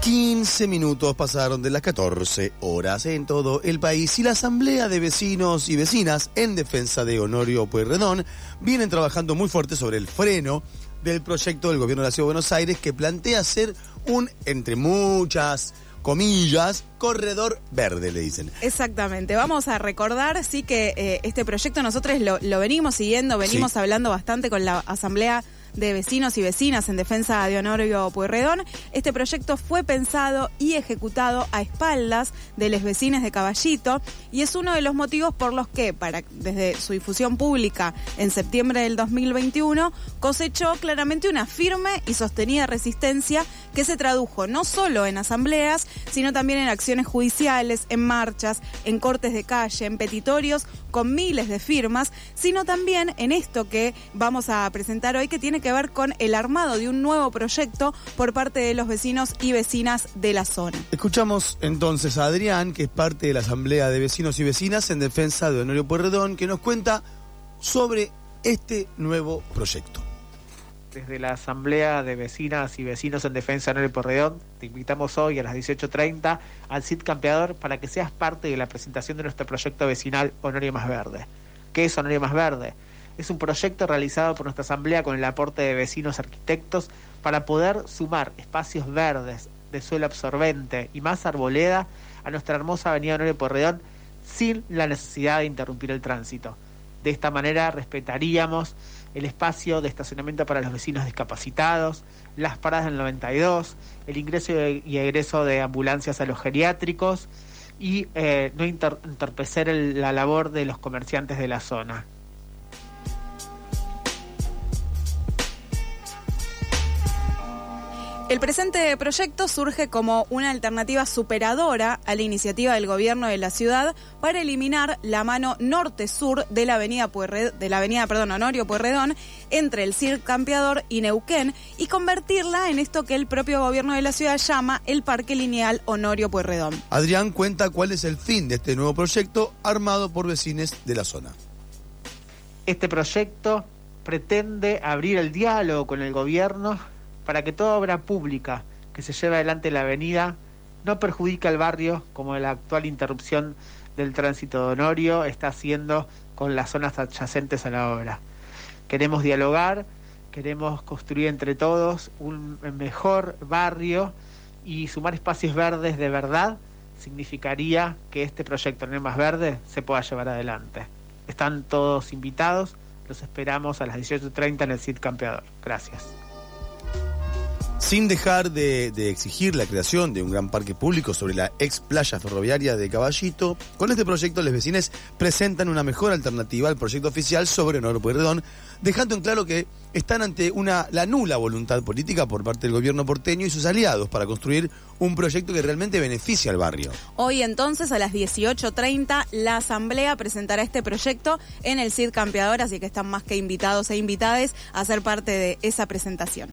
15 minutos pasaron de las 14 horas en todo el país y la Asamblea de Vecinos y Vecinas en defensa de Honorio Pueyrredón vienen trabajando muy fuerte sobre el freno del proyecto del gobierno de la Ciudad de Buenos Aires que plantea ser un, entre muchas comillas, corredor verde, le dicen. Exactamente. Vamos a recordar, sí, que eh, este proyecto nosotros lo, lo venimos siguiendo, venimos hablando bastante con la Asamblea de vecinos y vecinas en defensa de Honorio Pueyrredón. Este proyecto fue pensado y ejecutado a espaldas de los vecinos de Caballito y es uno de los motivos por los que, para, desde su difusión pública en septiembre del 2021, cosechó claramente una firme y sostenida resistencia que se tradujo no solo en asambleas, sino también en acciones judiciales, en marchas, en cortes de calle, en petitorios con miles de firmas, sino también en esto que vamos a presentar hoy que tiene que ver con el armado de un nuevo proyecto por parte de los vecinos y vecinas de la zona. Escuchamos entonces a Adrián, que es parte de la Asamblea de Vecinos y Vecinas en defensa de Honorio Pueyrredón, que nos cuenta sobre este nuevo proyecto. Desde la Asamblea de Vecinas y Vecinos en Defensa de Honorio Pueyrredón, te invitamos hoy a las 18.30 al CID Campeador para que seas parte de la presentación de nuestro proyecto vecinal Honorio Más Verde. ¿Qué es Honorio Más Verde? Es un proyecto realizado por nuestra asamblea con el aporte de vecinos arquitectos para poder sumar espacios verdes de suelo absorbente y más arboleda a nuestra hermosa avenida Honorio Porredón sin la necesidad de interrumpir el tránsito. De esta manera respetaríamos el espacio de estacionamiento para los vecinos discapacitados, las paradas del 92, el ingreso y egreso de ambulancias a los geriátricos y eh, no entorpecer la labor de los comerciantes de la zona. El presente proyecto surge como una alternativa superadora a la iniciativa del gobierno de la ciudad para eliminar la mano norte-sur de la avenida de la avenida, perdón, Honorio Pueyrredón entre el Cirque Campeador y Neuquén y convertirla en esto que el propio gobierno de la ciudad llama el Parque Lineal Honorio Pueyrredón. Adrián cuenta cuál es el fin de este nuevo proyecto armado por vecinos de la zona. Este proyecto pretende abrir el diálogo con el gobierno para que toda obra pública que se lleve adelante en la avenida no perjudique al barrio como la actual interrupción del tránsito de Honorio está haciendo con las zonas adyacentes a la obra. Queremos dialogar, queremos construir entre todos un mejor barrio y sumar espacios verdes de verdad significaría que este proyecto el más verde se pueda llevar adelante. Están todos invitados, los esperamos a las 18.30 en el CID Campeador. Gracias. Sin dejar de, exigir la creación de un gran parque público sobre la ex playa ferroviaria de Caballito, con este proyecto los vecinos presentan una mejor alternativa al proyecto oficial sobre Honor dejando en claro que están ante una, la nula voluntad política por parte del gobierno porteño y sus aliados para construir un proyecto que realmente beneficie al barrio. Hoy entonces a las 18.30 la Asamblea presentará este proyecto en el CID Campeador, así que están más que invitados e invitadas a ser parte de esa presentación.